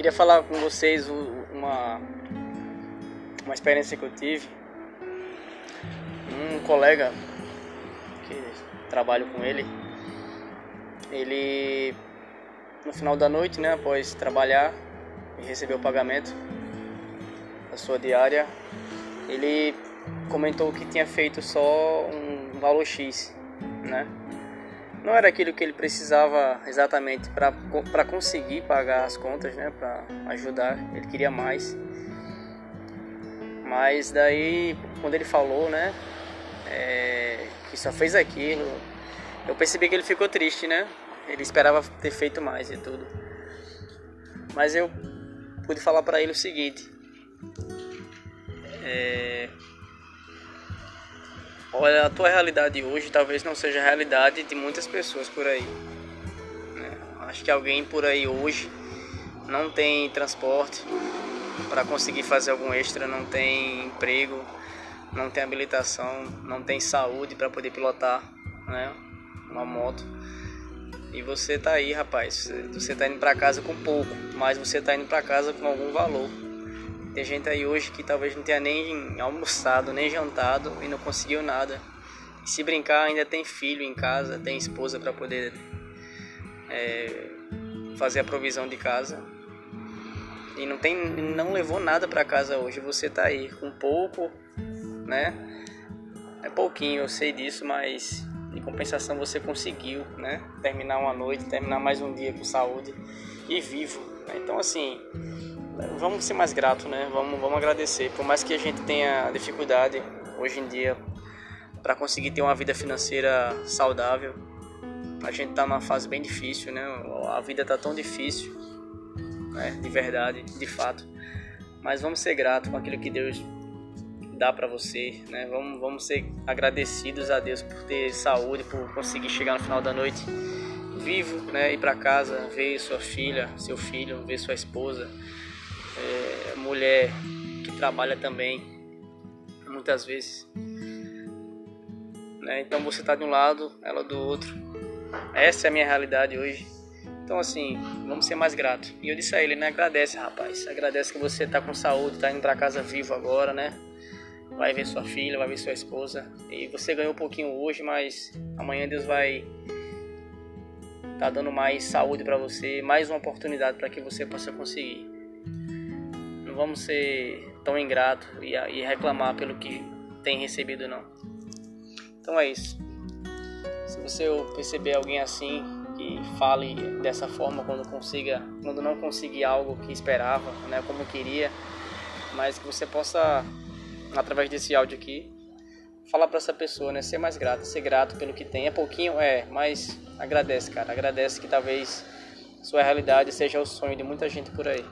Queria falar com vocês uma, uma experiência que eu tive. Um colega que trabalho com ele, ele no final da noite, né, após trabalhar e receber o pagamento da sua diária, ele comentou que tinha feito só um valor X, né? Não era aquilo que ele precisava exatamente para conseguir pagar as contas, né? Para ajudar, ele queria mais. Mas daí, quando ele falou, né? É, que só fez aquilo, eu percebi que ele ficou triste, né? Ele esperava ter feito mais e tudo. Mas eu pude falar para ele o seguinte: é, olha, a tua realidade hoje talvez não seja a realidade de muitas pessoas por aí. Né? Acho que alguém por aí hoje não tem transporte para conseguir fazer algum extra, não tem emprego, não tem habilitação, não tem saúde para poder pilotar né, uma moto. E você tá aí, rapaz. Você tá indo para casa com pouco, mas você tá indo para casa com algum valor. Tem gente aí hoje que talvez não tenha nem almoçado, nem jantado e não conseguiu nada. E se brincar, ainda tem filho em casa, tem esposa para poder é, fazer a provisão de casa. E não tem, não levou nada para casa hoje. Você tá aí com pouco, né? É pouquinho, eu sei disso, mas em compensação você conseguiu, né? Terminar uma noite, terminar mais um dia com saúde e vivo. Né? Então assim, vamos ser mais gratos, né? Vamos, vamos agradecer. Por mais que a gente tenha dificuldade hoje em dia para conseguir ter uma vida financeira saudável, a gente tá numa fase bem difícil, né? A vida tá tão difícil, né? De verdade, de fato. Mas vamos ser gratos com aquilo que Deus dá para você, né? Vamos, vamos ser agradecidos a Deus por ter saúde, por conseguir chegar no final da noite vivo, né? Ir para casa, ver sua filha, seu filho, ver sua esposa, é, mulher que trabalha também, muitas vezes. Né? Então você tá de um lado, ela do outro. Essa é a minha realidade hoje. Então assim, vamos ser mais gratos. E eu disse a ele, né? Agradece, rapaz. Agradece que você tá com saúde, tá indo para casa vivo agora, né? Vai ver sua filha, vai ver sua esposa. E você ganhou um pouquinho hoje, mas amanhã Deus vai tá dando mais saúde para você, mais uma oportunidade para que você possa conseguir. Não vamos ser tão ingrato e, e reclamar pelo que tem recebido não. Então é isso. Se você perceber alguém assim que fale dessa forma quando consiga, quando não conseguir algo que esperava, né, como queria, mas que você possa através desse áudio aqui, falar para essa pessoa, né? Ser mais grato, ser grato pelo que tem. É pouquinho, é, mas agradece, cara. Agradece que talvez sua realidade seja o sonho de muita gente por aí.